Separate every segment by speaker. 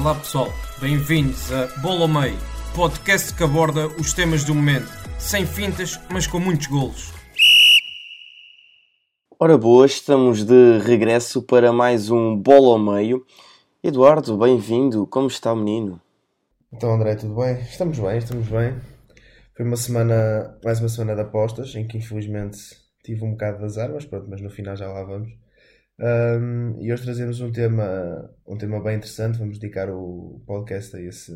Speaker 1: Olá pessoal, bem-vindos a Bola ao Meio, podcast que aborda os temas do momento, sem fintas, mas com muitos golos.
Speaker 2: Ora boas, estamos de regresso para mais um Bola ao Meio. Eduardo, bem-vindo, como está o menino?
Speaker 3: Então André, tudo bem? Estamos bem, estamos bem. Foi uma semana, mais uma semana de apostas, em que infelizmente tive um bocado de azar, mas pronto, mas no final já lá vamos. Um, e hoje trazemos um tema, um tema bem interessante, vamos dedicar o podcast a esse,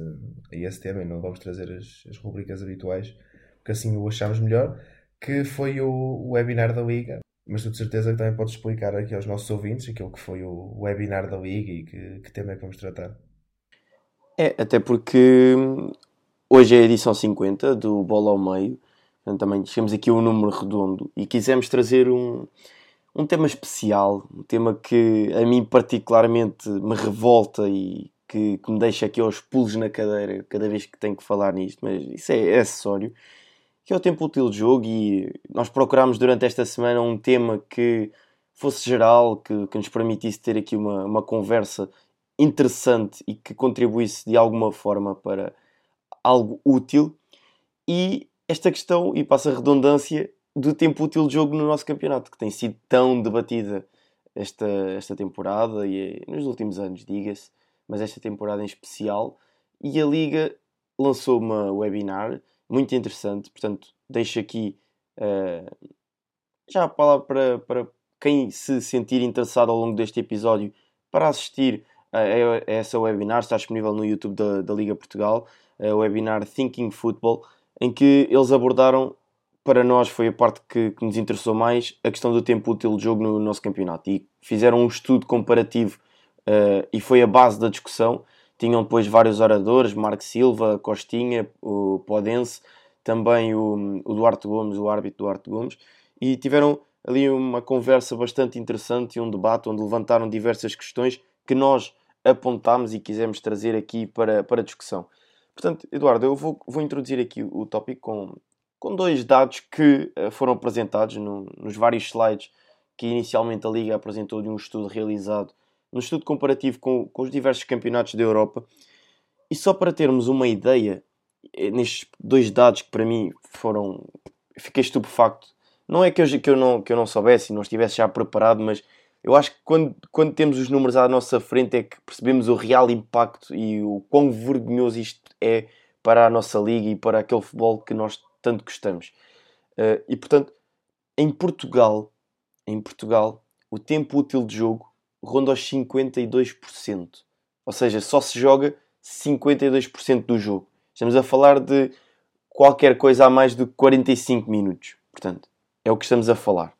Speaker 3: a esse tema e não vamos trazer as, as rubricas habituais, porque assim o achamos melhor, que foi o, o webinar da Liga. Mas tu de certeza que também podes explicar aqui aos nossos ouvintes aquilo que foi o webinar da Liga e que, que tema é que vamos tratar.
Speaker 2: É, até porque hoje é a edição 50 do Bola ao Meio, portanto, também chegamos aqui um número redondo e quisemos trazer um, um tema especial, um tema que a mim particularmente me revolta e que, que me deixa aqui aos pulos na cadeira cada vez que tenho que falar nisto, mas isso é, é acessório, que é o tempo útil de jogo e nós procurámos durante esta semana um tema que fosse geral, que, que nos permitisse ter aqui uma, uma conversa interessante e que contribuísse de alguma forma para algo útil. E esta questão, e passa a redundância, do tempo útil de jogo no nosso campeonato, que tem sido tão debatida esta, esta temporada e nos últimos anos, diga-se, mas esta temporada em especial. E a Liga lançou uma webinar muito interessante, portanto, deixo aqui uh, já a palavra para, para quem se sentir interessado ao longo deste episódio para assistir a, a essa webinar, está disponível no YouTube da, da Liga Portugal, o webinar Thinking Football, em que eles abordaram para nós foi a parte que, que, nos interessou mais, a questão do tempo útil de jogo no nosso campeonato. E fizeram um estudo comparativo uh, e foi a base da discussão. Tinham depois vários oradores, Marco Silva, Costinha, o Podense, também o, o Duarte Gomes, o árbitro Duarte Gomes, e tiveram ali uma conversa bastante interessante e um debate onde levantaram diversas questões que nós apontámos e quisemos trazer aqui para, para discussão. Portanto, Eduardo, eu vou, vou introduzir aqui o tópico com, com dois dados que uh, foram apresentados no, nos vários slides que inicialmente a Liga apresentou de um estudo realizado, um estudo comparativo com, com os diversos campeonatos da Europa. E só para termos uma ideia, eh, nestes dois dados que para mim foram. Fiquei estupefacto. Não é que eu, que eu, não, que eu não soubesse e não estivesse já preparado, mas eu acho que quando, quando temos os números à nossa frente é que percebemos o real impacto e o quão vergonhoso isto é para a nossa liga e para aquele futebol que nós tanto gostamos. Uh, e portanto, em Portugal, em Portugal, o tempo útil de jogo ronda aos 52%. Ou seja, só se joga 52% do jogo. Estamos a falar de qualquer coisa a mais de 45 minutos. Portanto, é o que estamos a falar.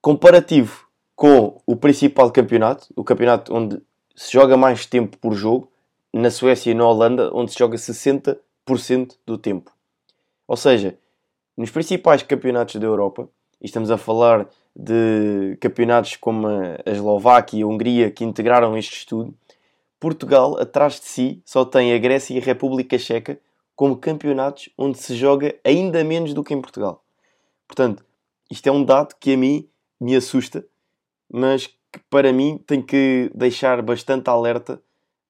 Speaker 2: Comparativo com o principal campeonato, o campeonato onde se joga mais tempo por jogo, na Suécia e na Holanda, onde se joga 60% do tempo. Ou seja, nos principais campeonatos da Europa, e estamos a falar de campeonatos como a Eslováquia e a Hungria que integraram este estudo, Portugal, atrás de si, só tem a Grécia e a República Checa como campeonatos onde se joga ainda menos do que em Portugal. Portanto, isto é um dado que a mim me assusta, mas que para mim tem que deixar bastante alerta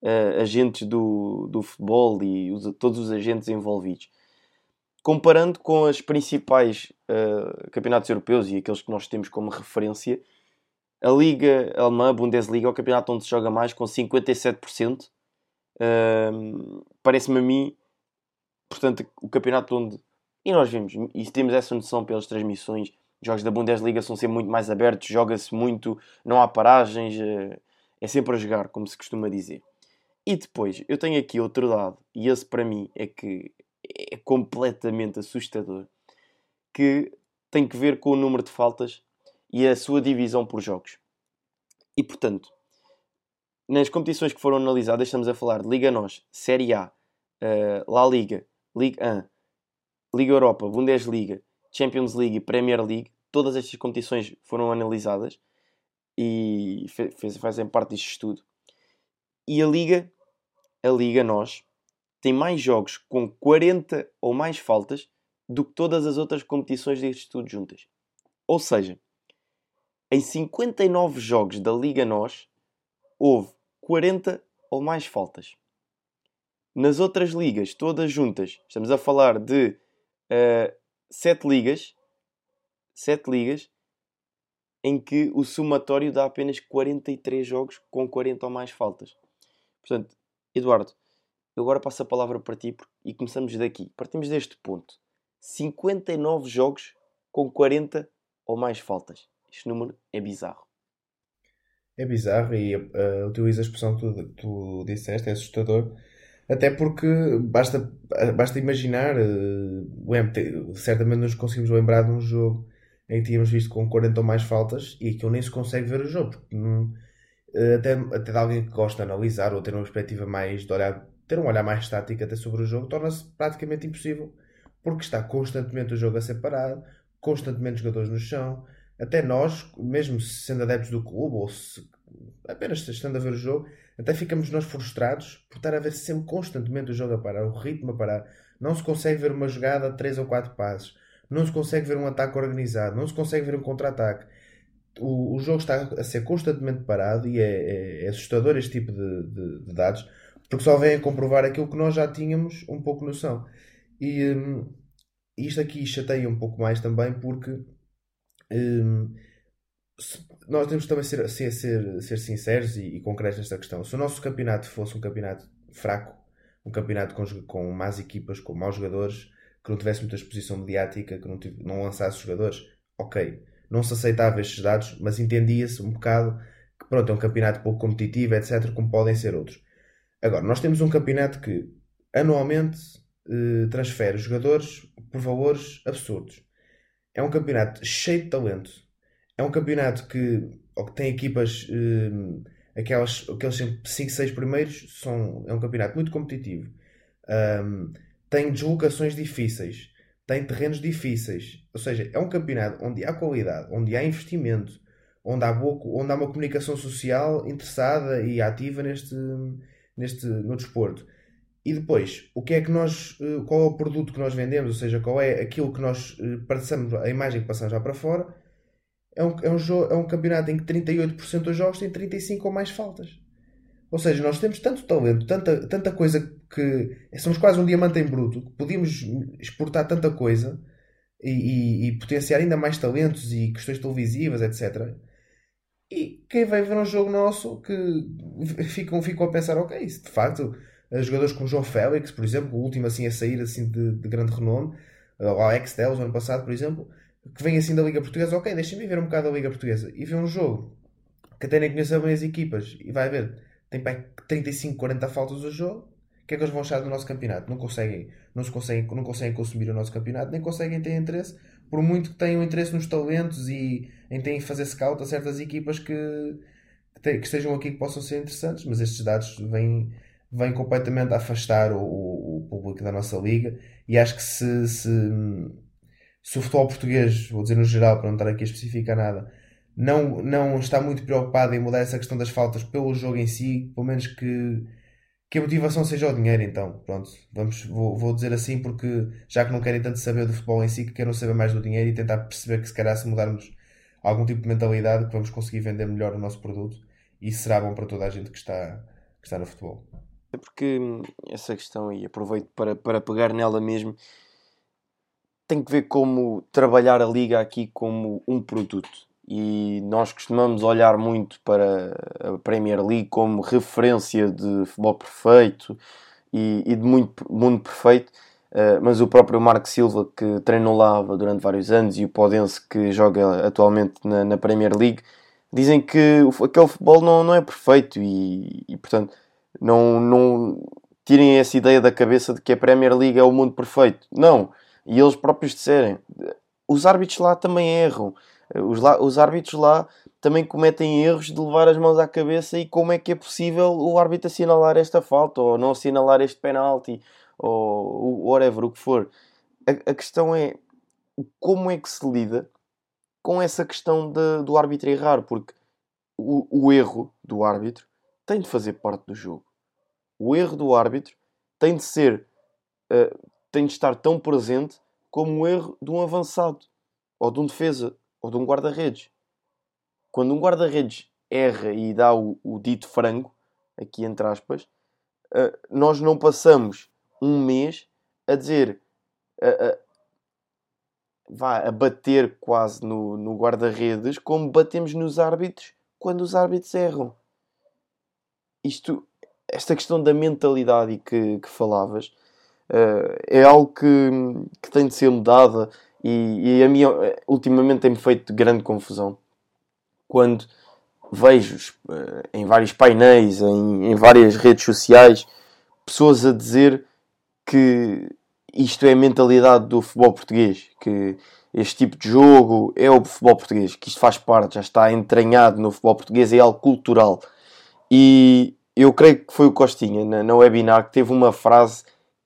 Speaker 2: uh, agentes do, do futebol e os, todos os agentes envolvidos comparando com as principais uh, campeonatos europeus e aqueles que nós temos como referência, a Liga Alemã, a Bundesliga, é o campeonato onde se joga mais, com 57%. Uh, Parece-me a mim, portanto, o campeonato onde. E nós vimos, e temos essa noção pelas transmissões, os jogos da Bundesliga são sempre muito mais abertos, joga-se muito, não há paragens, uh, é sempre a jogar, como se costuma dizer. E depois, eu tenho aqui outro dado, e esse para mim é que é completamente assustador, que tem que ver com o número de faltas e a sua divisão por jogos. E portanto, nas competições que foram analisadas, estamos a falar de Liga NOS, Série A, uh, La Liga, Liga 1, Liga Europa, Bundesliga, Champions League e Premier League. Todas estas competições foram analisadas e fazem parte deste estudo. E a Liga, a Liga NOS, tem mais jogos com 40 ou mais faltas do que todas as outras competições deste estudo juntas. Ou seja, em 59 jogos da Liga NOS, houve 40 ou mais faltas. Nas outras ligas, todas juntas, estamos a falar de uh, 7 ligas, 7 ligas, em que o somatório dá apenas 43 jogos com 40 ou mais faltas. Portanto, Eduardo, eu agora passo a palavra para ti e começamos daqui. Partimos deste ponto. 59 jogos com 40 ou mais faltas. Este número é bizarro.
Speaker 3: É bizarro e uh, utiliza a expressão que tu, tu disseste, é assustador. Até porque basta, basta imaginar, uh, certamente nos conseguimos lembrar de um jogo em que tínhamos visto com 40 ou mais faltas e que eu nem se consegue ver o jogo. Porque não, uh, até, até de alguém que gosta de analisar ou ter uma perspectiva mais de olhar, ter um olhar mais estático até sobre o jogo, torna-se praticamente impossível. Porque está constantemente o jogo a ser parado, constantemente jogadores no chão, até nós, mesmo sendo adeptos do clube, ou se, apenas estando a ver o jogo, até ficamos nós frustrados por estar a ver sempre constantemente o jogo a parar, o ritmo a parar. Não se consegue ver uma jogada de 3 ou 4 passos, não se consegue ver um ataque organizado, não se consegue ver um contra-ataque. O, o, jogo está a ser constantemente parado e é, é, é assustador este tipo de, de, de, dados, porque só vem a comprovar aquilo que nós já tínhamos um pouco noção. E hum, isto aqui chateia um pouco mais também porque Hum, nós temos também ser, ser, ser, ser sinceros e, e, concretos nesta questão. Se o nosso campeonato fosse um campeonato fraco, um campeonato com, com más equipas, com maus jogadores, que não tivesse muita exposição mediática, que não, tivesse, não lançasse jogadores, ok. Não se aceitava estes dados, mas entendia-se um bocado que pronto, é um campeonato pouco competitivo, etc., como podem ser outros. Agora, nós temos um campeonato que anualmente eh, transfere jogadores por valores absurdos. É um campeonato cheio de talento. É um campeonato que, que tem equipas, hum, aquelas, aqueles 5, 6 primeiros, são, é um campeonato muito competitivo. Um, tem deslocações difíceis, tem terrenos difíceis. Ou seja, é um campeonato onde há qualidade, onde há investimento, onde há, boa, onde há uma comunicação social interessada e ativa neste, neste, no desporto. E depois, o que é que nós, eh, qual é o produto que nós vendemos, ou seja, qual é aquilo que nós eh, passamos, a imagem que passamos já para fora, é um, é um, jogo, é um campeonato em que 38% dos jogos têm 35 ou mais faltas. Ou seja, nós temos tanto talento, tanta, tanta coisa que somos quase um diamante em bruto, que podíamos exportar tanta coisa e, e, e, potenciar ainda mais talentos e questões televisivas, etc. E quem vai ver um jogo nosso que ficam, ficam a pensar, ok, isso de facto jogadores como João Félix, por exemplo, o último assim a sair assim de, de grande renome, o Alex Telles, ano passado, por exemplo, que vem assim da Liga Portuguesa, ok, deixa-me ver um bocado da Liga Portuguesa e ver um jogo que até nem conhece bem as equipas e vai ver, tem para 35, 40 faltas do jogo, o que é que eles vão achar do nosso campeonato? Não conseguem, não, se conseguem, não conseguem consumir o nosso campeonato, nem conseguem ter interesse, por muito que tenham interesse nos talentos e em terem fazer scout a certas equipas que, que, te, que estejam aqui que possam ser interessantes, mas estes dados vêm vem completamente a afastar o, o, público da nossa liga. E acho que se, se, se, o futebol português, vou dizer no geral, para não estar aqui a especificar nada, não, não está muito preocupado em mudar essa questão das faltas pelo jogo em si, pelo menos que, que a motivação seja o dinheiro, então, pronto, vamos, vou, vou dizer assim porque já que não querem tanto saber do futebol em si, que querem saber mais do dinheiro e tentar perceber que se calhar se mudarmos algum tipo de mentalidade que vamos conseguir vender melhor o nosso produto e será bom para toda a gente que está, que está no futebol.
Speaker 2: É porque hum, essa questão, e aproveito para, para pegar nela mesmo, tem que ver como trabalhar a liga aqui como um produto. E nós costumamos olhar muito para a Premier League como referência de futebol perfeito e, e de muito mundo perfeito. Uh, mas o próprio Marco Silva, que treinou lá durante vários anos, e o Podense, que joga atualmente na, na Premier League, dizem que aquele futebol não, não é perfeito e, e portanto não, não tirem essa ideia da cabeça de que a Premier League é o mundo perfeito. Não. E eles próprios disserem. Os árbitros lá também erram. Os, lá, os árbitros lá também cometem erros de levar as mãos à cabeça e como é que é possível o árbitro assinalar esta falta ou não assinalar este penalti ou whatever, o que for. A, a questão é como é que se lida com essa questão de, do árbitro errar, porque o, o erro do árbitro tem de fazer parte do jogo. O erro do árbitro tem de ser, uh, tem de estar tão presente como o erro de um avançado, ou de um defesa, ou de um guarda-redes. Quando um guarda-redes erra e dá o, o, dito frango, aqui entre aspas, uh, nós não passamos um mês a dizer, uh, vá, a bater quase no, no guarda-redes, como batemos nos árbitros quando os árbitros erram. Isto, esta questão da mentalidade que, que falavas uh, é algo que, que tem de ser mudada e, e a minha ultimamente tem-me feito grande confusão quando vejo uh, em vários painéis, em, em várias redes sociais, pessoas a dizer que isto é a mentalidade do futebol português, que este tipo de jogo é o futebol português, que isto faz parte, já está entranhado no futebol português, é algo cultural. E eu creio que foi o Costinha, na, na webinar, que teve uma frase,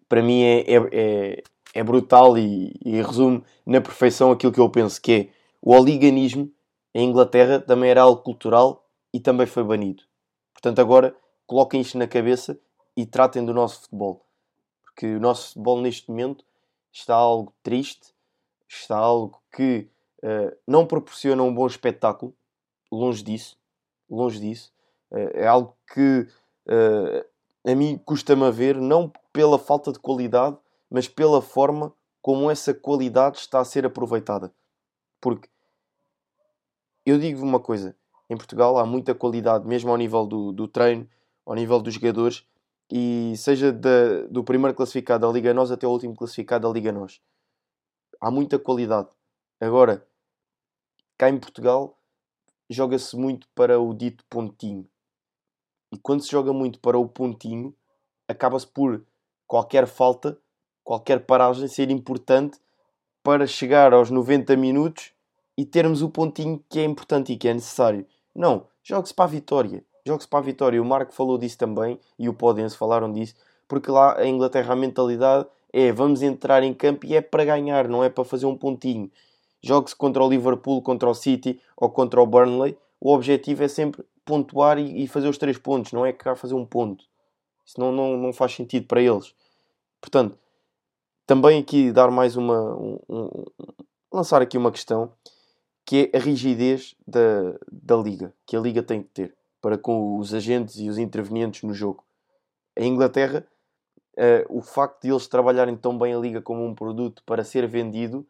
Speaker 2: para mim é, é, é, brutal e, e, resume na perfeição aquilo que eu penso, que é o oliganismo em Inglaterra também era algo cultural e também foi banido. Portanto, agora coloquem isto na cabeça e tratem do nosso futebol. Porque o nosso futebol neste momento está algo triste, está algo que uh, não proporciona um bom espetáculo, longe disso, longe disso. Uh, é algo que uh, a mim custa-me a ver, não pela falta de qualidade, mas pela forma como essa qualidade está a ser aproveitada. Porque eu digo uma coisa: em Portugal há muita qualidade, mesmo ao nível do, do treino, ao nível dos jogadores, e seja da, do primeiro classificado da Liga Nós até o último classificado da Liga Nós. Há muita qualidade. Agora, cá em Portugal, joga-se muito para o dito pontinho. E quando se joga muito para o pontinho, acaba-se por qualquer falta, qualquer paragem ser importante para chegar aos 90 minutos e termos o pontinho que é importante e que é necessário. Não, joga-se para a vitória. Joga-se para a vitória. O Marco falou disso também e o Podense falaram disso, porque lá em Inglaterra a mentalidade é vamos entrar em campo e é para ganhar, não é para fazer um pontinho. Jogue-se contra o Liverpool, contra o City ou contra o Burnley. O objetivo é sempre pontuar e, fazer os três pontos, não é cá fazer um ponto. Isso não, não, não faz sentido para eles. Portanto, também aqui dar mais uma. Um, um, lançar aqui uma questão que é a rigidez da, da liga, que a liga tem que ter para com os agentes e os intervenientes no jogo. Em Inglaterra, uh, o facto de eles trabalharem tão bem a liga como um produto para ser vendido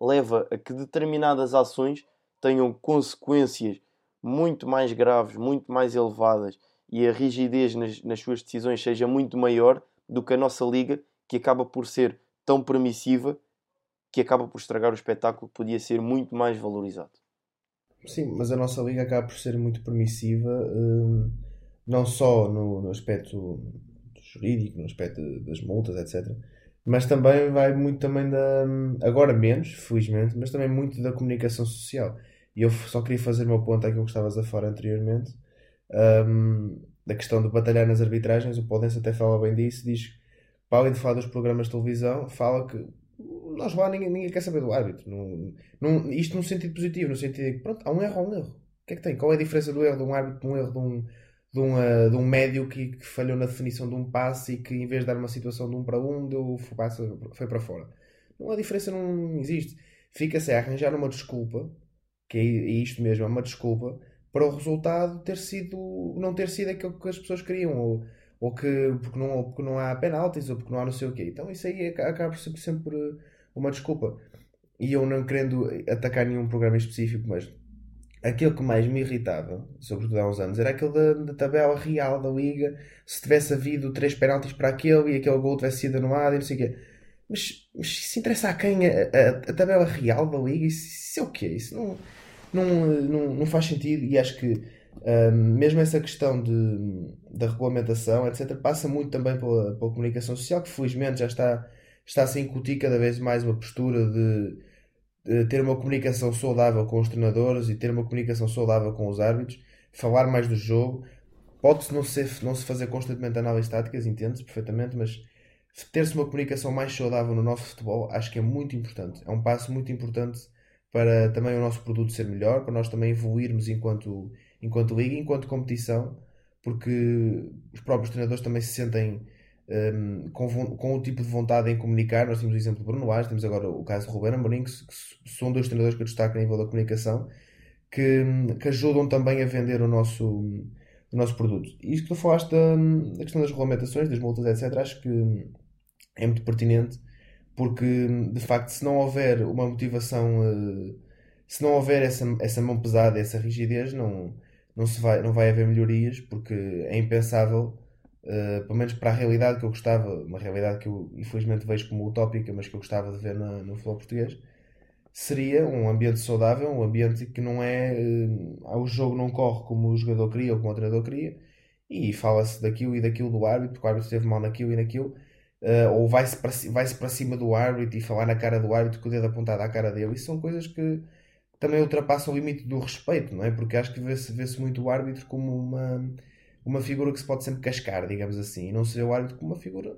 Speaker 2: leva a que determinadas ações tenham consequências muito mais graves, muito mais elevadas e a rigidez nas, nas suas decisões seja muito maior do que a nossa liga, que acaba por ser tão permissiva que acaba por estragar o espetáculo que podia ser muito mais valorizado.
Speaker 3: Sim, mas a nossa liga acaba por ser muito permissiva, hum, não só no, aspecto jurídico, no aspecto das multas, etc. Mas também vai muito também da. Agora menos, felizmente, mas também muito da comunicação social. E eu só queria fazer meu ponto àquilo que estavas a falar anteriormente, um, da questão de batalhar nas arbitragens. O Podense até fala bem disso, diz para além de falar dos programas de televisão, fala que nós lá ninguém, ninguém quer saber do árbitro. Não, não, isto num sentido positivo, no sentido de que pronto, há um erro, há um erro. O que é que tem? Qual é a diferença do erro de um árbitro de um erro de um, de um, uh, de um médio que, que, falhou na definição de um passe e que em vez de dar uma situação de um para um, deu, foi, foi para fora? Não, a diferença não existe. Fica-se a arranjar uma desculpa, que é isto mesmo, é uma desculpa, para o resultado ter sido, não ter sido aquilo que as pessoas queriam. Ou, ou que porque não, ou porque não há penaltis, ou porque não há não sei o quê. Então isso aí acaba por ser sempre uma desculpa. E eu não querendo atacar nenhum programa específico, mas aquilo que mais me irritava, sobretudo há uns anos, era aquele da, da tabela real da Liga. Se tivesse havido três penaltis para aquele e aquele gol tivesse sido anulado e não sei o quê. Mas, mas se interessa a quem a, a, a, tabela real da Liga, isso, isso é o quê? Isso não, não, não, não faz sentido e acho que um, mesmo essa questão de, da regulamentação, etc., passa muito também pela, pela comunicação social, que felizmente já está está a se incutir cada vez mais uma postura de uh, ter uma comunicação saudável com os treinadores e ter uma comunicação saudável com os árbitros, falar mais do jogo. Pode-se não, não se fazer constantemente análises táticas, entende-se perfeitamente, mas ter-se uma comunicação mais saudável no nosso futebol acho que é muito importante. É um passo muito importante para também o nosso produto ser melhor, para nós também evoluirmos enquanto, enquanto liga, enquanto competição, porque os próprios treinadores também se sentem um, com, com o tipo de vontade em comunicar. Nós temos o exemplo de Bruno Lage, temos agora o caso de Ruben Amorim, que, que são dois treinadores que eu destaco a nível da comunicação, que, que ajudam também a vender o nosso, o nosso produto. E isto que tu falaste da, da questão das regulamentações, das multas, etc., acho que é muito pertinente porque de facto se não houver uma motivação eh, se não houver essa, essa mão pesada essa rigidez não, não, se vai, não vai haver melhorias porque é impensável uh, pelo menos para a realidade que eu gostava uma realidade que eu infelizmente vejo como utópica mas que eu gostava de ver na, no futebol português seria um ambiente saudável um ambiente que não é uh, o jogo não corre como o jogador queria ou como o treinador queria e fala-se daquilo e daquilo do árbitro porque o árbitro esteve mal naquilo e naquilo uh, ou vai-se para, vai para cima do árbitro e falar na cara do árbitro com o dedo apontado à cara dele. Isso são coisas que também ultrapassam o limite do respeito, não é? Porque acho que vê-se vê muito o árbitro como uma, uma figura que se pode sempre cascar, digamos assim, e não se vê o árbitro como uma figura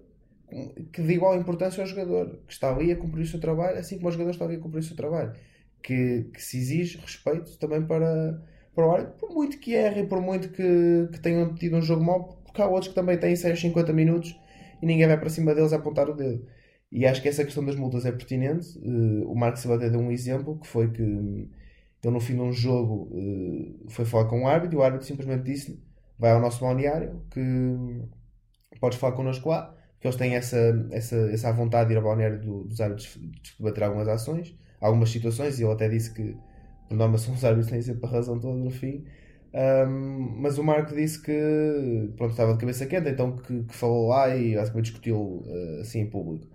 Speaker 3: que de igual importância ao jogador, que está ali a cumprir o seu trabalho, assim como o jogador está ali a cumprir o seu trabalho. Que, que se exige respeito também para, para o árbitro, por muito que erre, por muito que, que tenham tido um jogo mau, porque há outros que também têm 6, 50 minutos e ninguém vai para cima deles a apontar o dedo. E acho que essa questão das multas é pertinente. Uh, o Marco Silva até deu um exemplo que foi que ele no fim de um jogo uh, foi falar com o árbitro e o árbitro simplesmente disse vai ao nosso balneário que podes falar connosco lá, porque eles têm essa, essa, essa vontade de ir ao balneário do, dos árbitros debater algumas ações, algumas situações, e ele até disse que por norma são os árbitros têm sempre a razão toda no fim. Um, mas o Marco disse que pronto, estava de cabeça quente, então que, que falou lá e basicamente discutiu uh, assim em público.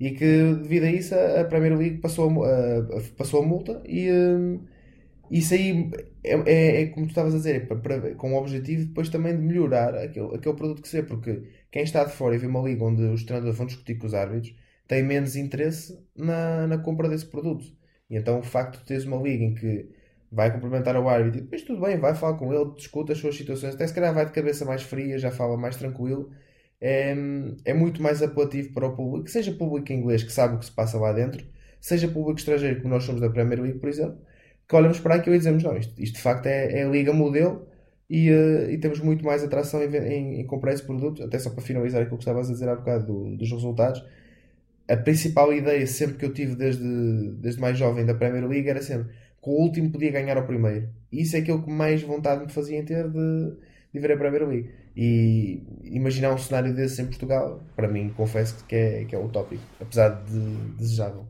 Speaker 3: E que devido a isso a Premier League passou a, passou a multa e uh, isso aí é, é, é, como tu estavas a dizer, é para, para, com o objetivo depois também de melhorar aquele, aquele produto que se vê, porque quem está de fora e vê uma liga onde os treinadores vão discutir com os árbitros tem menos interesse na, na compra desse produto. E então o facto de teres uma liga em que vai cumprimentar o árbitro e depois tudo bem, vai falar com ele, discuta as suas situações, até se calhar vai de cabeça mais fria, já fala mais tranquilo. É, é muito mais apelativo para o público, seja público inglês que sabe o que se passa lá dentro, seja público estrangeiro, como nós somos da Premier League, por exemplo, que olhamos para aquilo e dizemos: não, isto, isto de facto é, é a liga modelo e, uh, e temos muito mais atração em, em, em, comprar esse produto. Até só para finalizar aquilo que estavas a dizer há bocado do, dos resultados, a principal ideia sempre que eu tive desde, desde mais jovem da Premier League era sempre que o último podia ganhar ao primeiro. E isso é aquilo que mais vontade me fazia em ter de, de ver a Premier League. E imaginar um cenário desse em Portugal, para mim, confesso que é, que é utópico, apesar de desejável.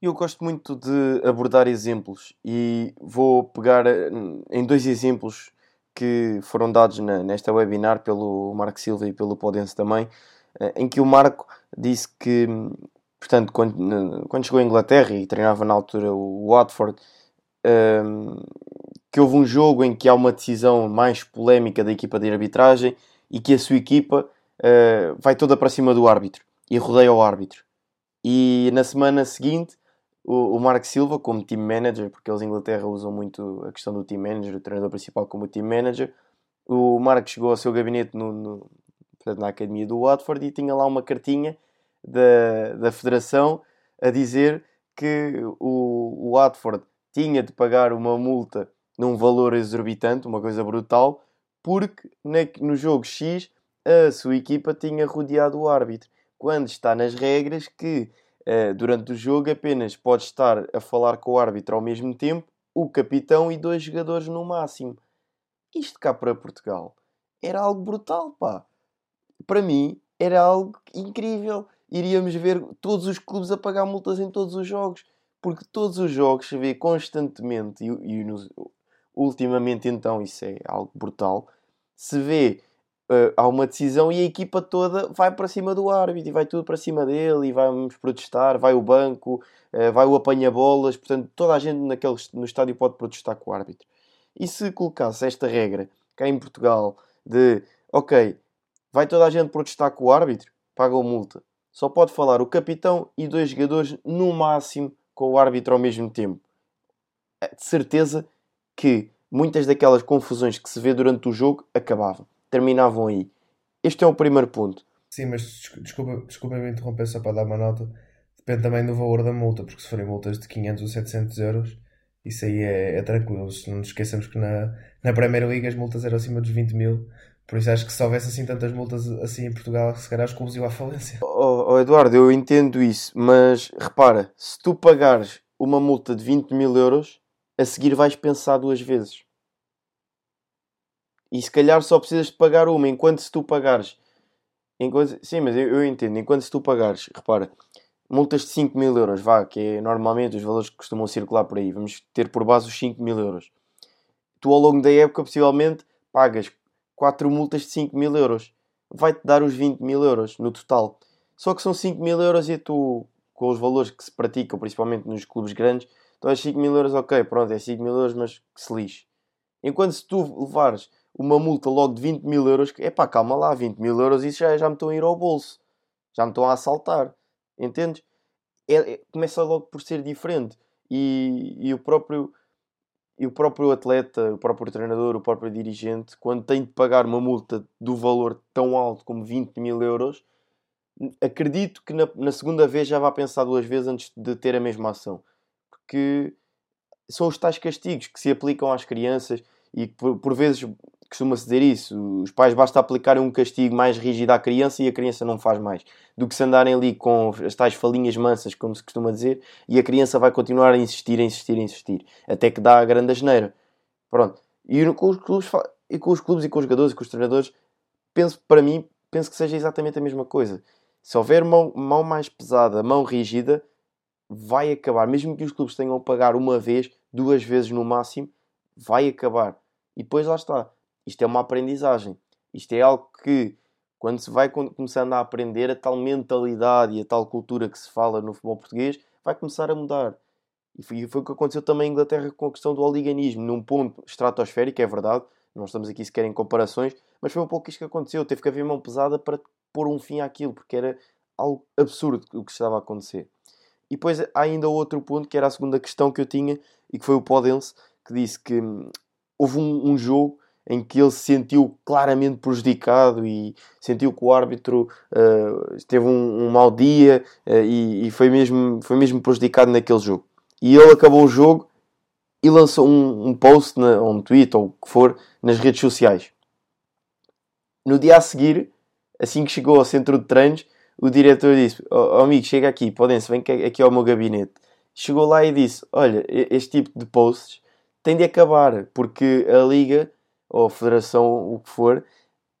Speaker 2: Eu gosto muito de abordar exemplos e vou pegar eh, em dois exemplos que foram dados na, nesta webinar pelo Marco Silva e pelo Podense também, eh, em que o Marco disse que portanto, quando, quando chegou à Inglaterra e treinava na altura o Watford, um, que houve um jogo em que há uma decisão mais polémica da equipa de arbitragem e que a sua equipa uh, vai toda para cima do árbitro e rodeia o árbitro. E na semana seguinte, o, o Mark Silva, como team manager, porque eles em Inglaterra usam muito a questão do team manager, o treinador principal como team manager, o Mark chegou ao seu gabinete no, no, na academia do Watford e tinha lá uma cartinha da, da Federação a dizer que o, o Watford tinha de pagar uma multa num valor exorbitante, uma coisa brutal, porque no jogo X a sua equipa tinha rodeado o árbitro. Quando está nas regras que uh, durante o jogo apenas pode estar a falar com o árbitro ao mesmo tempo o capitão e dois jogadores no máximo. Isto cá para Portugal era algo brutal, pá. Para mim era algo incrível iríamos ver todos os clubes a pagar multas em todos os jogos. Porque todos os jogos se vê constantemente, e, e ultimamente então isso é algo brutal, se vê uh, há uma decisão e a equipa toda vai para cima do árbitro e vai tudo para cima dele e vamos protestar, vai o banco, uh, vai o apanha-bolas, portanto toda a gente naquele, no estádio pode protestar com o árbitro. E se colocasse esta regra cá em Portugal de ok, vai toda a gente protestar com o árbitro, paga a multa só pode falar o capitão e dois jogadores no máximo com o árbitro ao mesmo tempo, é de certeza que muitas daquelas confusões que se vê durante o jogo acabavam, terminavam aí. Este é o primeiro ponto.
Speaker 3: Sim, mas desculpa, desculpa me interromper só para dar uma nota. Depende também do valor da multa, porque se forem multas de 500 ou 700 euros, isso aí é, é tranquilo. Não nos esqueçamos que na, na Primeira Liga as multas eram acima dos 20 mil. Por isso acho que se houvesse assim tantas multas assim em Portugal, se calhar os clubes iam à falência.
Speaker 2: Oh, oh, Eduardo, eu entendo isso, mas repara, se tu pagares uma multa de 20 mil euros, a seguir vais pensar duas vezes. E se calhar só precisas de pagar uma, enquanto se tu pagares. Enquanto, sim, mas eu, eu entendo, enquanto se tu pagares, repara, multas de 5 mil euros, vá, que é normalmente os valores que costumam circular por aí, vamos ter por base os 5 mil euros. Tu ao longo da época, possivelmente, pagas 4 multas de 5 mil euros. Vai-te dar os 20 mil euros no total. Só que são 5 mil euros e tu, com os valores que se praticam, principalmente nos clubes grandes, então é 5 mil euros, ok, pronto, é 5 mil euros, mas que se lixe. Enquanto se tu levares uma multa logo de 20 mil euros, é pá, calma lá, 20 mil euros, isso já, já me estão a ir ao bolso. Já me estão a assaltar. Entendes? É, é, começa logo por ser diferente. E, e, o próprio, e o próprio atleta, o próprio treinador, o próprio dirigente, quando tem de pagar uma multa do valor tão alto como 20 mil euros, acredito que na, na segunda vez já vai pensar duas vezes antes de ter a mesma ação. Porque são os tais castigos que se aplicam às crianças e por, por vezes costuma-se dizer isso. Os pais basta aplicarem um castigo mais rígido à criança e a criança não faz mais. Do que se andarem ali com as tais falinhas mansas, como se costuma dizer, e a criança vai continuar a insistir, a insistir, a insistir. Até que dá a grande asneira. Pronto. E com os clubes, e com os, clubes e com os jogadores e com os treinadores, penso, para mim, penso que seja exatamente a mesma coisa. Se houver mão, mão mais pesada, mão rígida, vai acabar. Mesmo que os clubes tenham a pagar uma vez, duas vezes no máximo, vai acabar. E depois lá está isto é uma aprendizagem. Isto é algo que, quando se vai começando a aprender, a tal mentalidade e a tal cultura que se fala no futebol português vai começar a mudar. E foi, foi o que aconteceu também em Inglaterra com a questão do oliganismo, num ponto estratosférico, é verdade, não estamos aqui sequer em comparações, mas foi um pouco isto que aconteceu. Teve que haver mão pesada para pôr um fim àquilo, porque era algo absurdo o que estava a acontecer. E depois há ainda outro ponto, que era a segunda questão que eu tinha, e que foi o Podense, que disse que hum, houve um, um jogo em que ele se sentiu claramente prejudicado e sentiu que o árbitro uh, teve um, um mau dia uh, e, e, foi, mesmo, foi mesmo prejudicado naquele jogo. E ele acabou o jogo e lançou um, um post, na, ou um tweet, ou o que for, nas redes sociais. No dia a seguir, assim que chegou ao centro de treinos, o diretor disse: oh, oh amigo, chega aqui, podem-se, vem aqui ao meu gabinete. Chegou lá e disse: Olha, este tipo de posts tem de acabar, porque a liga ou a federação, o que for,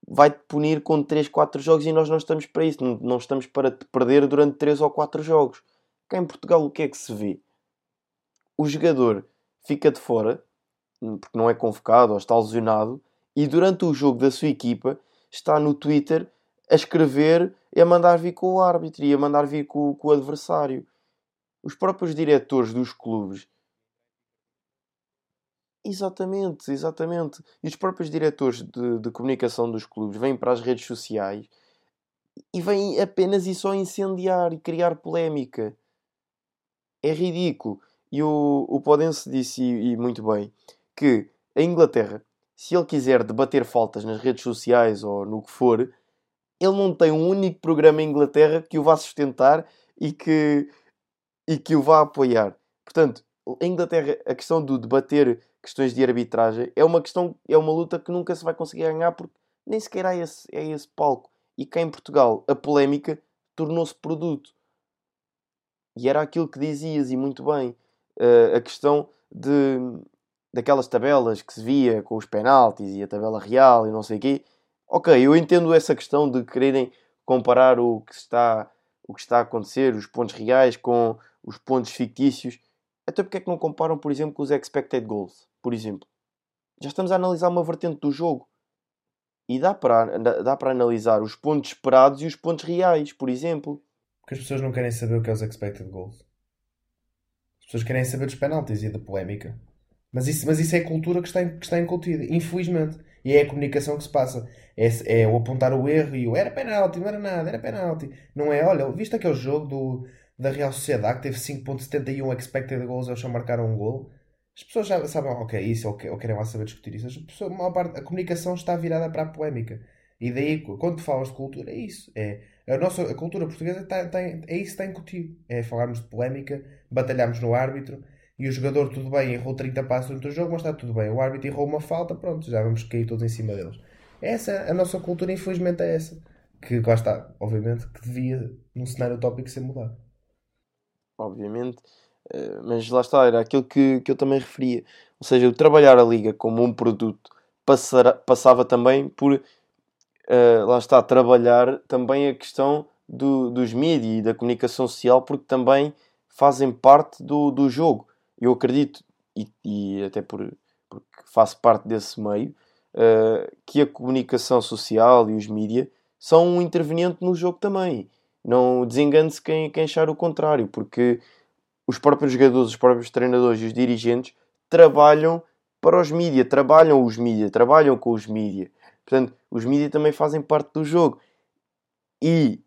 Speaker 2: vai-te punir com 3, 4 jogos e nós não estamos para isso. Não, não estamos para te perder durante 3 ou 4 jogos. Cá em Portugal, o que é que se vê? O jogador fica de fora, porque não é convocado ou está lesionado, e durante o jogo da sua equipa está no Twitter a escrever a mandar vir com o árbitro e a mandar vir com, com o adversário. Os próprios diretores dos clubes Exatamente, exatamente. E os próprios diretores de, de comunicação dos clubes vêm para as redes sociais e vêm apenas e só incendiar e criar polémica. É ridículo. E o, o Podense disse, e, e muito bem, que a Inglaterra, se ele quiser debater faltas nas redes sociais ou no que for, ele não tem um único programa em Inglaterra que o vá sustentar e que, e que o vá apoiar. Portanto, a Inglaterra, a questão do debater questões de arbitragem, é uma questão, é uma luta que nunca se vai conseguir ganhar porque nem sequer há esse, é esse palco. E cá em Portugal a polémica tornou-se produto. E era aquilo que dizias, e muito bem, uh, a questão de, daquelas tabelas que se via com os penaltis e a tabela real e não sei o quê. Ok, eu entendo essa questão de quererem comparar o que está, o que está a acontecer, os pontos reais com os pontos fictícios. Até porque é que não comparam, por exemplo, com os expected goals? por exemplo. Já estamos a analisar uma vertente do jogo. E dá para, dá para analisar os pontos esperados e os pontos reais, por exemplo.
Speaker 3: Porque as pessoas não querem saber o que é os expected goals. As pessoas querem saber dos penaltis e da polémica. Mas isso, mas isso é cultura que está, que está incutida, infelizmente. E é a comunicação que se passa. É, é o apontar o erro e o era penalti, não era nada, era penalti. Não é, olha, viste aquele jogo do, da Real Sociedade, que teve 5.71 expected goals, eles só marcaram um gol. As pessoas já sabem, ok, isso, ou, querem lá saber discutir isso. As pessoas, a, parte, a comunicação está virada para a polémica. E daí, quando falas de cultura, é isso. É, a nossa a cultura portuguesa está, está, é isso que está incutido. É falarmos de polémica, batalharmos no árbitro e o jogador, tudo bem, errou 30 passos durante o jogo, mas está tudo bem. O árbitro errou uma falta, pronto, já vamos cair todos em cima deles. Essa, a nossa cultura, infelizmente, é essa. Que lá está, obviamente, que devia, num cenário utópico, ser mudado.
Speaker 2: Obviamente, eh, mas lá está, era aquilo que, que eu também referia. Ou seja, o trabalhar a liga como um produto passara, passava também por, uh, lá está, trabalhar também a questão do, dos mídias e da comunicação social, porque também fazem parte do, do jogo. Eu acredito, e, e até por, porque faço parte desse meio, uh, que a comunicação social e os mídias são um interveniente no jogo também. Não desengane-se quem, quem achar o contrário, porque os próprios jogadores, os próprios treinadores e os dirigentes trabalham para os mídias, trabalham os mídias, trabalham com os mídias. Portanto, os mídias também fazem parte do jogo. E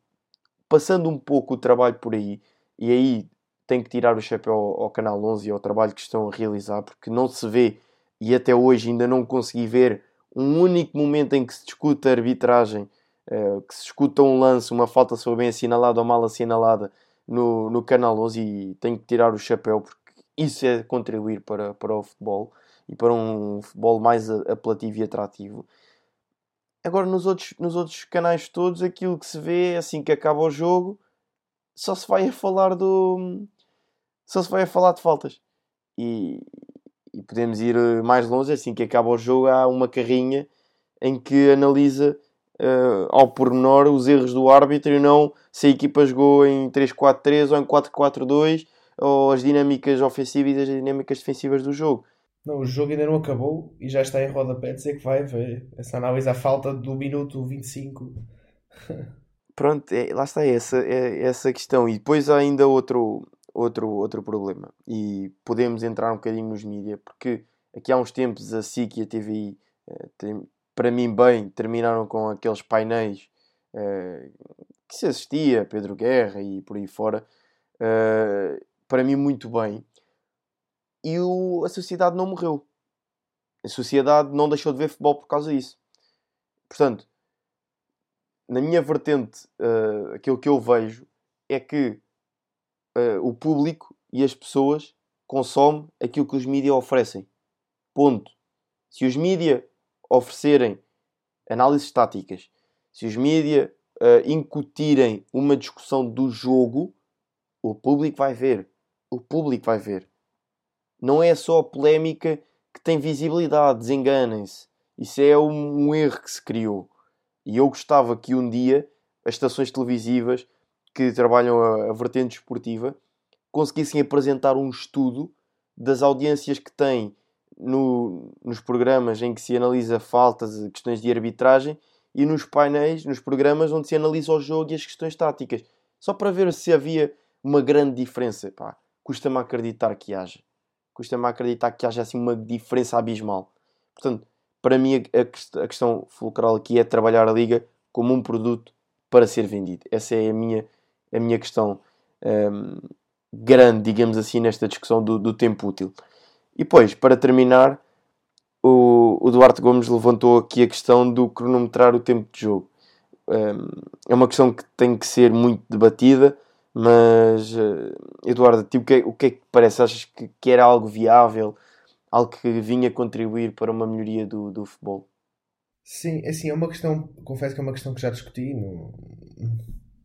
Speaker 2: passando um pouco o trabalho por aí, e aí tenho que tirar o chapéu ao, ao Canal 11 e ao trabalho que estão a realizar, porque não se vê, e até hoje ainda não consegui ver, um único momento em que se discute a arbitragem, uh, que se escuta um lance, uma falta sobre bem assinalada ou mal assinalada no, no Canal 11 e tenho que tirar o chapéu porque isso é contribuir para, para o futebol e para um futebol mais apelativo e atrativo. Agora, nos outros, nos outros canais todos, aquilo que se vê é assim que acaba o jogo, só se vai a falar do. Só se vai a falar de faltas. E, e podemos ir eh, mais longe, assim que acaba o jogo, há uma carrinha em que analisa uh, ao pormenor os erros do árbitro e não se a equipa jogou em 3-4-3 ou em 4-4-2 ou as dinâmicas ofensivas e as dinâmicas defensivas do jogo.
Speaker 3: Não, o jogo ainda não acabou e já está em rodapé dizer que vai haver essa análise à falta do minuto 25.
Speaker 2: Pronto, é, lá está essa, é, essa questão. E depois há ainda outro, outro, outro problema. E podemos entrar um bocadinho nos mídias, porque aqui há uns tempos a SIC e a TVI, eh, para mim bem, terminaram com aqueles painéis eh, que se assistia, Pedro Guerra e por aí fora. Eh, para mim, muito bem e o, a sociedade não morreu. A sociedade não deixou de ver futebol por causa disso. Portanto, na minha vertente, uh, aquilo que eu vejo é que uh, o público e as pessoas consomem aquilo que os mídias oferecem. Ponto. Se os mídias oferecerem análises estáticas, se os mídias uh, incutirem uma discussão do jogo, o público vai ver. O público vai ver não é só a polémica que tem visibilidade, desenganem-se. Isso é um, um, erro que se criou. E eu gostava que um dia as estações televisivas que trabalham a, a vertente esportiva conseguissem apresentar um estudo das audiências que têm no, nos programas em que se analisa faltas, questões de arbitragem e nos painéis, nos programas onde se analisa o jogo e as questões táticas. Só para ver se havia uma grande diferença. custa-me acreditar que haja custa-me acreditar que haja assim uma diferença abismal. Portanto, para mim a, questão fulcral aqui é trabalhar a liga como um produto para ser vendido. Essa é a minha, a minha questão um, grande, digamos assim, nesta discussão do, do, tempo útil. E depois, para terminar, o, o, Duarte Gomes levantou aqui a questão do cronometrar o tempo de jogo. Um, é uma questão que tem que ser muito debatida mas, uh, Eduardo, tipo, o, que é, o que é que parece? Achas que, que era algo viável? Algo que vinha contribuir para uma melhoria do, do futebol?
Speaker 3: Sim, assim, é uma questão, confesso que é uma questão que já discuti no,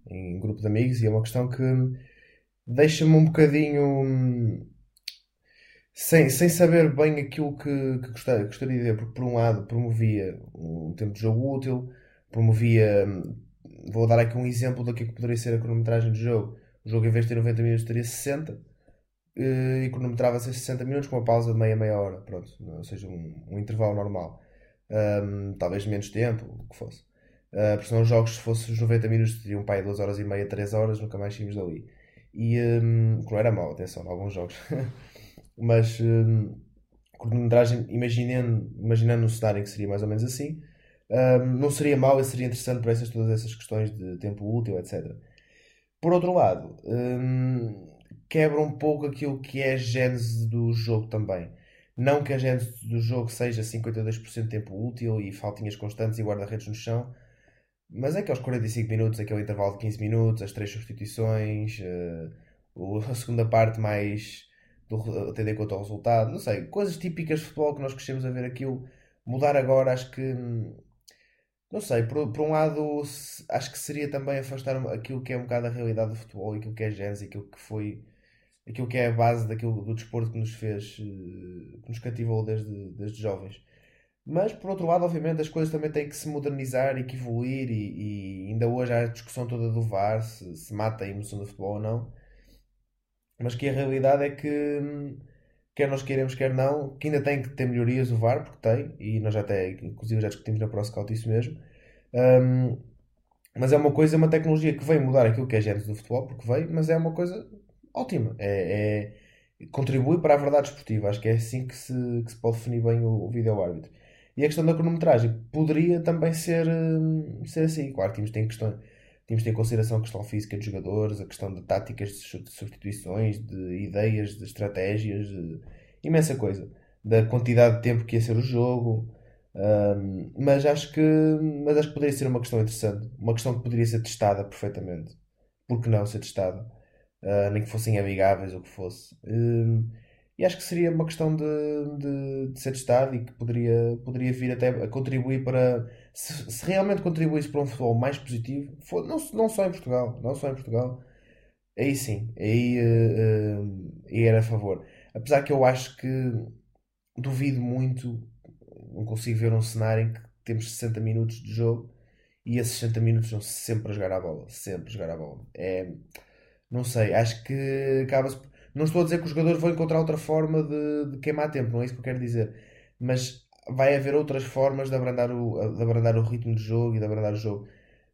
Speaker 3: em grupo de amigos e é uma questão que deixa-me um bocadinho sem, sem saber bem aquilo que, que gostaria, gostaria de dizer, porque por um lado promovia um tempo de jogo útil, promovia vou dar aqui um exemplo daquilo que poderia ser a cronometragem do jogo. O jogo, em vez de ter 90 minutos, teria 60 eh, e cronometrava-se 60 minutos com uma pausa de meia, meia hora. Pronto, ou seja, um, um intervalo normal. Um, talvez menos tempo, o que fosse. Uh, porque senão os jogos, se fossem os 90 minutos, teriam um pai 2 horas e meia, 3 horas, nunca mais saímos dali. E um, não era mau, atenção, em alguns jogos. Mas um, cronometragem, imaginando, imaginando um cenário que seria mais ou menos assim, um, não seria mau e seria interessante para essas, todas essas questões de tempo útil, etc. Por outro lado, hum, quebra um pouco aquilo que é a gênese do jogo também. Não que a gênese do jogo seja 52% de tempo útil e faltinhas constantes e guarda-redes no chão, mas é aqueles 45 minutos, aquele intervalo de 15 minutos, as três substituições, uh, a segunda parte mais do, em conta o resultado, não sei, coisas típicas de futebol que nós crescemos a ver aquilo mudar agora, acho que não sei, por, por um lado acho que seria também afastar aquilo que é um bocado a realidade do futebol, aquilo que é gênese, aquilo que foi aquilo que é a base daquilo do desporto que nos fez, eh, que nos cativou desde, desde jovens. Mas, por outro lado, obviamente, as coisas também têm que se modernizar e que evoluir, e, e ainda hoje há a discussão toda do VAR, se, se mata a emoção do futebol ou não. Mas que a realidade é que, quer nós queremos, quer não, que ainda tem que ter melhorias o VAR, porque tem, e nós já até, inclusive, já discutimos na ProScout isso mesmo. Um, mas é uma coisa, é uma tecnologia que veio mudar aquilo que é gente do futebol, porque veio, mas é uma coisa ótima. É, é, contribui para a verdade esportiva. Acho que é assim que se, que se pode definir bem o, o vídeo-árbitro. E a questão da cronometragem poderia também ser, hum, ser assim. Claro, temos temos de ter em consideração a questão física dos jogadores, a questão de táticas de substituições, de ideias, de estratégias, de imensa coisa. Da quantidade de tempo que ia ser o jogo. Um, mas, acho que, mas acho que poderia ser uma questão interessante. Uma questão que poderia ser testada perfeitamente. Por que não ser testada? Uh, nem que fossem amigáveis ou que fosse. Um, e acho que seria uma questão de, de, de, ser testado e que poderia, poderia vir até a contribuir para. Se, se realmente contribuísse para um futebol mais positivo, for, não, não só em Portugal, não só em Portugal, aí sim, aí, uh, uh, aí era a favor. Apesar que eu acho que duvido muito, não consigo ver um cenário em que temos 60 minutos de jogo e esses 60 minutos são sempre a jogar a bola, sempre a jogar a bola. É, não sei, acho que acaba-se não estou a dizer que os jogadores vão encontrar outra forma de, de, queimar tempo, não é isso que eu quero dizer. Mas vai haver outras formas de abrandar o, de abrandar o ritmo de jogo e de abrandar o jogo.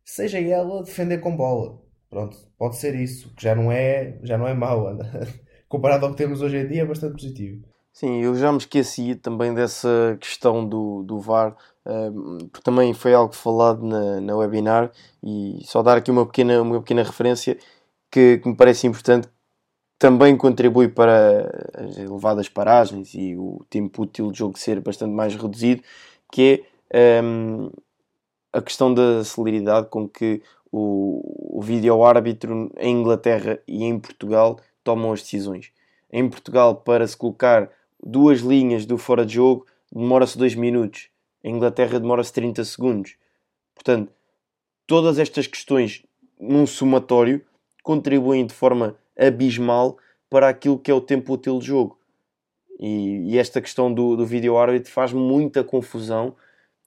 Speaker 3: Seja ela defender com bola. Pronto, pode ser isso, que já não é, já não é mau. Comparado ao que temos hoje em dia, é bastante positivo.
Speaker 2: Sim, eu já me esqueci também dessa questão do, do VAR, uh, porque também foi algo falado na, na webinar, e só dar aqui uma pequena, uma pequena referência que, que me parece importante também contribui para as elevadas paragens e o tempo útil de jogo ser bastante mais reduzido, que é um, a questão da celeridade com que o, o vídeo-árbitro em Inglaterra e em Portugal tomam as decisões. Em Portugal, para se colocar duas linhas do fora de jogo, demora-se 2 minutos. Em Inglaterra, demora-se 30 segundos. Portanto, todas estas questões num somatório contribuem de forma abismal para aquilo que é o tempo útil de jogo. E, e esta questão do, do vídeo árbitro faz muita confusão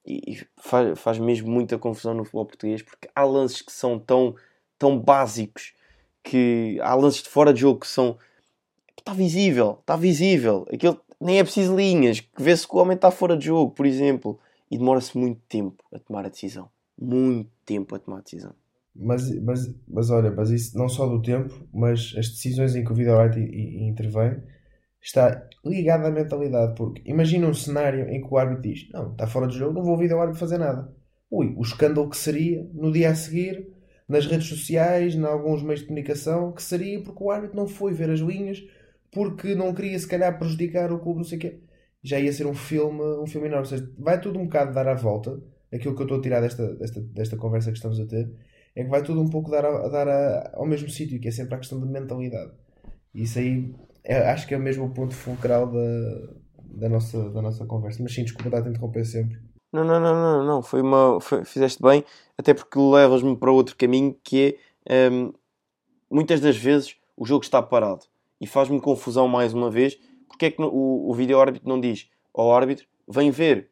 Speaker 2: e faz, faz mesmo muita confusão no futebol português porque há lances que são tão, tão básicos que há lances de fora de jogo que são está visível, está visível, aquilo nem é preciso linhas, que vê-se que o homem está fora de jogo, por exemplo, e demora-se muito tempo a tomar a decisão, muito tempo a tomar a decisão.
Speaker 3: Mas, mas, mas olha, mas isso não só do tempo, mas as decisões em que o árbitro intervém está ligado à mentalidade. Porque imagina um cenário em que o árbitro diz: Não, está fora de jogo, não vou ouvir o árbitro fazer nada. Ui, o escândalo que seria no dia a seguir, nas redes sociais, em alguns meios de comunicação, que seria porque o árbitro não foi ver as linhas, porque não queria se calhar prejudicar o clube, não sei o quê. Já ia ser um filme, um filme enorme. Ou seja, vai tudo um bocado dar a volta, aquilo que eu estou a tirar desta, desta, desta conversa que estamos a ter é que vai tudo um pouco dar, a, dar a, ao mesmo sítio, que é sempre a questão de mentalidade. Isso aí é, acho que é o mesmo ponto fulcral da, da, nossa, da nossa conversa. Mas sim, desculpa estar a interromper sempre.
Speaker 2: Não, não, não, não, não. Foi uma, foi, fizeste bem, até porque levas-me para outro caminho que é um, muitas das vezes o jogo está parado e faz-me confusão mais uma vez porque é que o, o vídeo árbitro não diz ao árbitro vem ver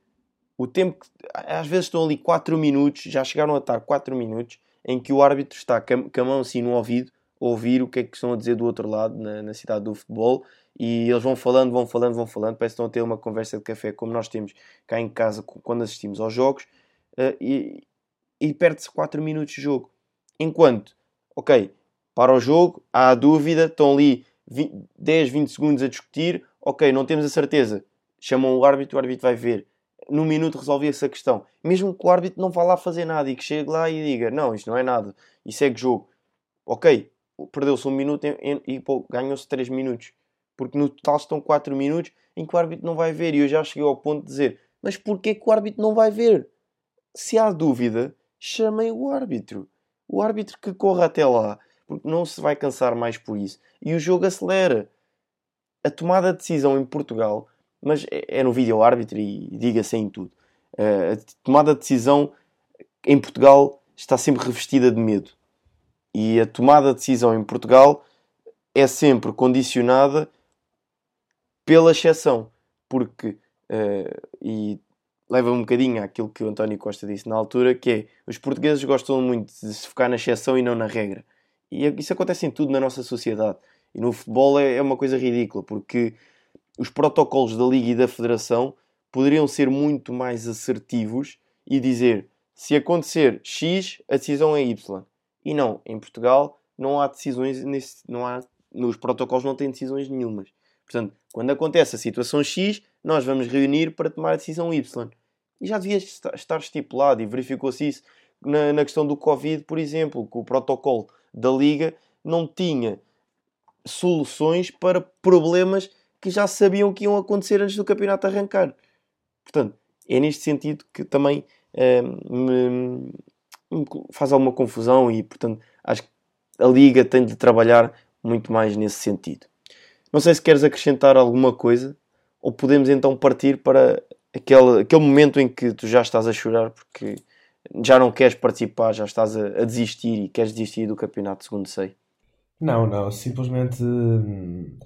Speaker 2: o tempo que às vezes estão ali 4 minutos, já chegaram a estar 4 minutos em que o árbitro está com a mão assim no ouvido ouvir o que é que estão a dizer do outro lado, na, na cidade do futebol, e eles vão falando, vão falando, vão falando, parece que estão a ter uma conversa de café como nós temos cá em casa quando assistimos aos jogos, uh, e, e perde-se 4 minutos de jogo. Enquanto, ok, para o jogo, há a dúvida, estão ali 20, 10, 20 segundos a discutir, ok, não temos a certeza, chamam o árbitro, o árbitro vai ver num minuto resolvia-se a questão. Mesmo que o árbitro não vá lá fazer nada e que chegue lá e diga: Não, isto não é nada, e segue jogo. Ok, perdeu-se um minuto e ganhou-se 3 minutos. Porque no total estão 4 minutos em que o árbitro não vai ver. E eu já cheguei ao ponto de dizer: Mas porquê que o árbitro não vai ver? Se há dúvida, chamem o árbitro. O árbitro que corra até lá. Porque não se vai cansar mais por isso. E o jogo acelera. A tomada de decisão em Portugal, mas é, é no vídeo árbitro e diga-se em tudo. A tomada de decisão em Portugal está sempre revestida de medo. E a tomada de decisão em Portugal é sempre condicionada pela exceção. Porque, uh, e leva um bocadinho àquilo que o António Costa disse na altura, que é os portugueses gostam muito de se focar na exceção e não na regra. E isso acontece em tudo na nossa sociedade. E no futebol é, é uma coisa ridícula, porque os protocolos da Liga e da Federação poderiam ser muito mais assertivos e dizer se acontecer X, a decisão é Y. E não, em Portugal não há decisões, nesse, não há, nos protocolos não tem decisões nenhumas. Portanto, quando acontece a situação X, nós vamos reunir para tomar a decisão Y. E já devia estar estipulado e verificou-se isso na, na questão do Covid, por exemplo, que o protocolo da Liga não tinha soluções para problemas que já sabiam que iam acontecer antes do campeonato arrancar. Portanto, é neste sentido que também me, me faz alguma confusão e, portanto, acho que a Liga tem de trabalhar muito mais nesse sentido. Não sei se queres acrescentar alguma coisa ou podemos então partir para aquele, aquele momento em que tu já estás a chorar porque já não queres participar, já estás a, a desistir e queres desistir do campeonato, segundo sei.
Speaker 3: Não, não, simplesmente hum,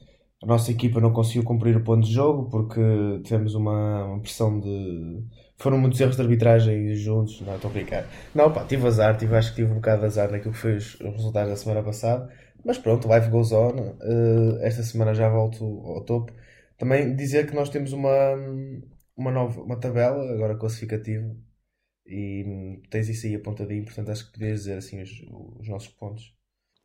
Speaker 3: a nossa equipa não conseguiu cumprir o ponto de jogo porque tivemos uma, uma pressão de foram muitos erros de arbitragem juntos, não estou a brincar. Não, pá, tive azar, tive, acho que tive um bocado de azar naquilo que foi os, os resultados da semana passada, mas pronto, life goes on. Uh, esta semana já volto ao topo. Também dizer que nós temos uma, uma nova uma tabela agora classificativa e tens isso aí apontadinho, portanto acho que podias dizer assim os, os nossos pontos.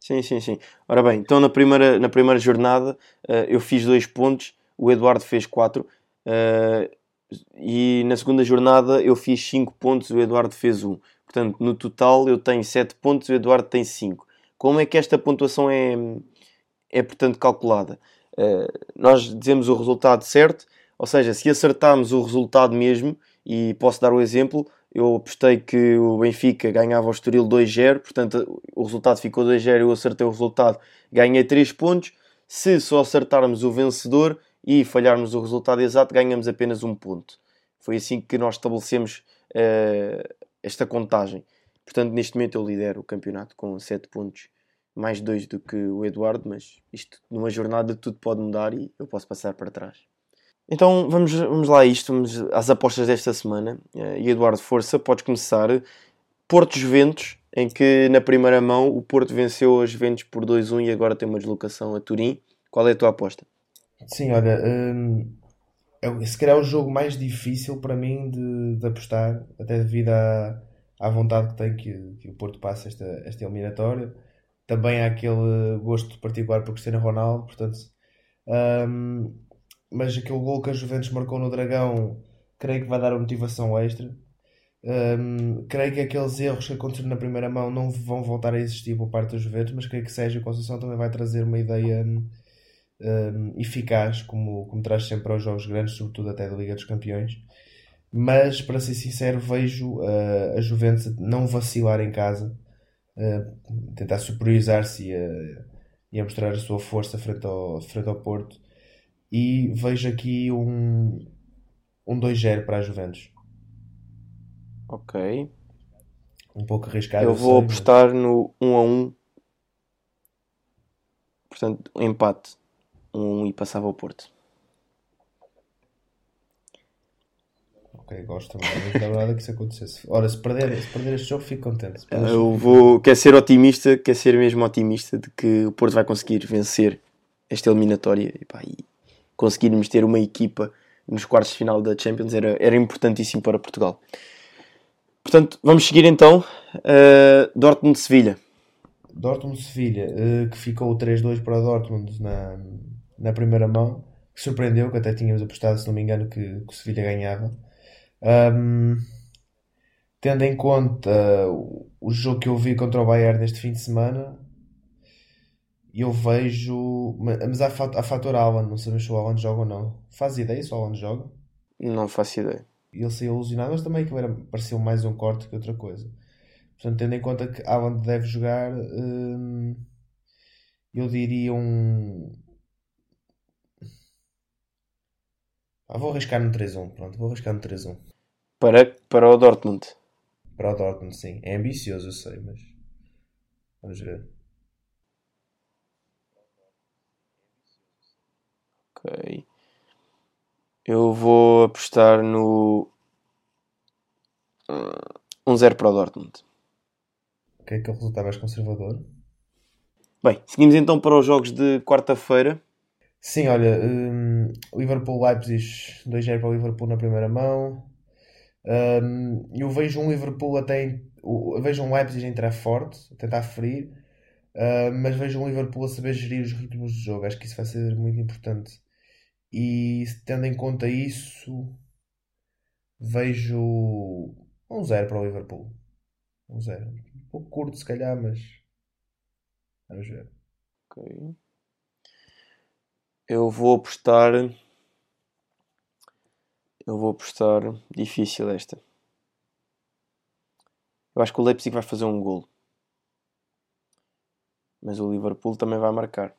Speaker 2: Sim, sim, sim. Ora bem, então na primeira, na primeira jornada uh, eu fiz dois pontos, o Eduardo fez quatro. Uh, e na segunda jornada eu fiz 5 pontos, o Eduardo fez 1. Um. Portanto, no total eu tenho 7 pontos, o Eduardo tem 5. Como é que esta pontuação é, é portanto, calculada? Uh, nós dizemos o resultado certo, ou seja, se acertarmos o resultado mesmo, e posso dar o exemplo, eu apostei que o Benfica ganhava o Estoril 2-0, portanto o resultado ficou 2-0, eu acertei o resultado, ganhei 3 pontos. Se só acertarmos o vencedor, e falharmos o resultado exato, ganhamos apenas um ponto. Foi assim que nós estabelecemos uh, esta contagem. Portanto, neste momento eu lidero o campeonato com 7 pontos, mais 2 do que o Eduardo, mas isto numa jornada tudo pode mudar e eu posso passar para trás. Então vamos, vamos lá a isto, vamos às apostas desta semana. Uh, e Eduardo Força, podes começar. Porto Juventus, em que na primeira mão o Porto venceu os Juventus por 2-1 e agora tem uma deslocação a Turim. Qual é a tua aposta?
Speaker 3: Sim, olha, hum, é, se calhar é o jogo mais difícil para mim de, de apostar, até devido à, à vontade que tem que, que o Porto passe esta, esta eliminatória. Também há aquele gosto particular por Cristiano Ronaldo, portanto, hum, mas aquele gol que a Juventus marcou no Dragão, creio que vai dar uma motivação extra. Hum, creio que aqueles erros que aconteceram na primeira mão não vão voltar a existir por parte da Juventus, mas creio que Sérgio Conceição também vai trazer uma ideia um, eficaz, como, como traz sempre aos jogos grandes, sobretudo até da Liga dos Campeões. Mas, para ser sincero, vejo uh, a Juventus não vacilar em casa, uh, tentar superiorizar-se e, uh, e a mostrar a sua força frente ao, frente ao Porto. E vejo aqui um, um 2-0 para a Juventus.
Speaker 2: Ok.
Speaker 3: Um pouco arriscado.
Speaker 2: Eu vou sei, apostar mas... no 1 a 1. Portanto, um empate um e passava ao Porto.
Speaker 3: Ok, gosto também. Não nada que isso acontecesse. Ora, se perder, se perder este jogo, fico contente.
Speaker 2: Eu vou. Quer ser otimista, quer ser mesmo otimista de que o Porto vai conseguir vencer esta eliminatória e, pá, e conseguirmos ter uma equipa nos quartos de final da Champions era, era importantíssimo para Portugal. Portanto, vamos seguir então. Uh, Dortmund-Sevilha.
Speaker 3: Dortmund-Sevilha, uh, que ficou 3-2 para Dortmund na, na primeira mão, que surpreendeu, que até tínhamos apostado, se não me engano, que, que o Sevilha ganhava. Um, tendo em conta o jogo que eu vi contra o Bayern neste fim de semana, eu vejo. Mas há, há fator Alan, não sabemos se o Alan joga ou não. Faz ideia se o Alan joga?
Speaker 2: Não faço ideia.
Speaker 3: Ele saiu alucinado, mas também que era, pareceu mais um corte que outra coisa. Portanto, tendo em conta que Alan deve jogar, hum, eu diria um. Ah, vou arriscar no 3-1. Pronto, vou arriscar no 3-1.
Speaker 2: Para, para o Dortmund.
Speaker 3: Para o Dortmund, sim. É ambicioso, eu sei, mas. Vamos ver.
Speaker 2: Ok. Eu vou apostar no. 1-0 para o Dortmund.
Speaker 3: Que é o resultado mais conservador?
Speaker 2: Bem, seguimos então para os jogos de quarta-feira.
Speaker 3: Sim, olha, um, Liverpool-Leipzig, 2-0 para o Liverpool na primeira mão. Um, eu vejo um Liverpool até. Eu vejo um Leipzig entrar forte, a tentar ferir, uh, mas vejo um Liverpool a saber gerir os ritmos de jogo. Acho que isso vai ser muito importante. E tendo em conta isso, vejo um 0 para o Liverpool. Um 0. Um pouco curto, se calhar, mas. Vamos ver.
Speaker 2: Ok. Eu vou apostar. Eu vou apostar. Difícil esta. Eu acho que o Leipzig vai fazer um gol. Mas o Liverpool também vai marcar.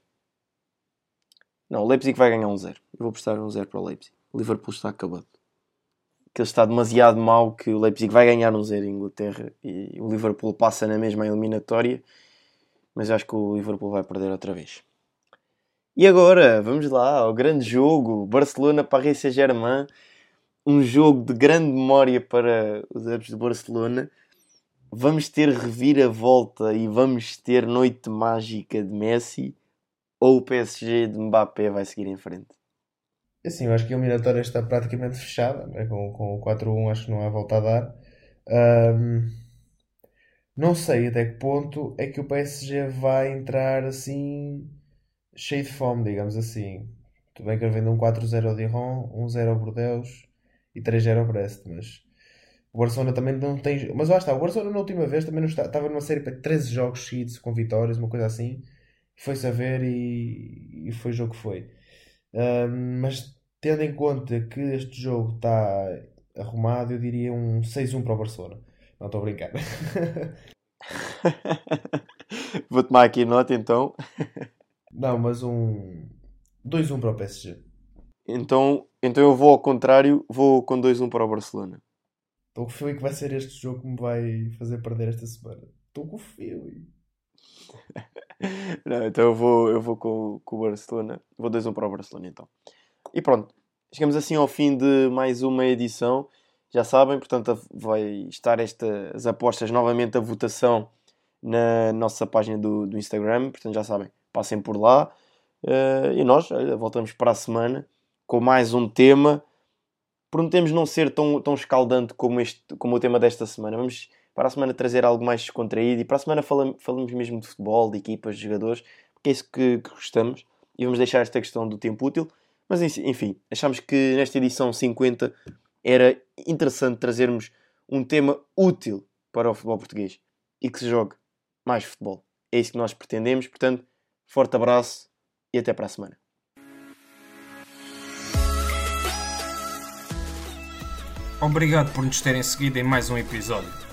Speaker 2: Não, o Leipzig vai ganhar um 0. Eu vou apostar um 0 para o Leipzig. O Liverpool está acabado. Que ele está demasiado mal que o Leipzig vai ganhar um 0 em Inglaterra e o Liverpool passa na mesma eliminatória. Mas acho que o Liverpool vai perder outra vez. E agora, vamos lá ao grande jogo. Barcelona Paris Saint-Germain. Um jogo de grande memória para os adeptos de Barcelona. Vamos ter reviravolta e vamos ter noite mágica de Messi. Ou o PSG de Mbappé vai seguir em frente?
Speaker 3: Assim, eu acho que a eliminatória está praticamente fechada. Né? Com, com o 4-1 acho que não há volta a dar. Um, não sei até que ponto é que o PSG vai entrar assim cheio de fome, digamos assim. Tudo bem que ele vende um 4-0 ao Dijon, 1-0 ao Bordeaux e 3-0 ao Brest, mas o Barcelona também não tem. Mas lá está, o Barcelona na última vez também não está, estava numa série para 13 jogos seguidos com vitórias, uma coisa assim. Foi-se a ver e, e foi o jogo que foi. Um, mas tendo em conta que este jogo está arrumado, eu diria um 6-1 para o Barcelona. Não estou a brincar.
Speaker 2: Vou tomar aqui nota então.
Speaker 3: Não, mas um 2-1 para o PSG.
Speaker 2: Então, então eu vou ao contrário, vou com 2-1 para o Barcelona.
Speaker 3: Estou com o feeling que vai ser este jogo que me vai fazer perder esta semana. Estou com o feeling.
Speaker 2: Não, então eu vou, eu vou com, com o Barcelona. Vou 2-1 para o Barcelona então. E pronto, chegamos assim ao fim de mais uma edição. Já sabem, portanto, vai estar estas apostas novamente a votação na nossa página do, do Instagram. Portanto, já sabem, passem por lá. Uh, e nós olha, voltamos para a semana com mais um tema. Prometemos não ser tão, tão escaldante como, este, como o tema desta semana. Vamos para a semana trazer algo mais descontraído e para a semana falamos, falamos mesmo de futebol, de equipas, de jogadores, porque é isso que, que gostamos. E vamos deixar esta questão do tempo útil. Mas enfim, achamos que nesta edição 50 era interessante trazermos um tema útil para o futebol português e que se jogue mais futebol. É isso que nós pretendemos. Portanto, Forte abraço e até para a semana.
Speaker 1: Obrigado por nos terem seguido em mais um episódio.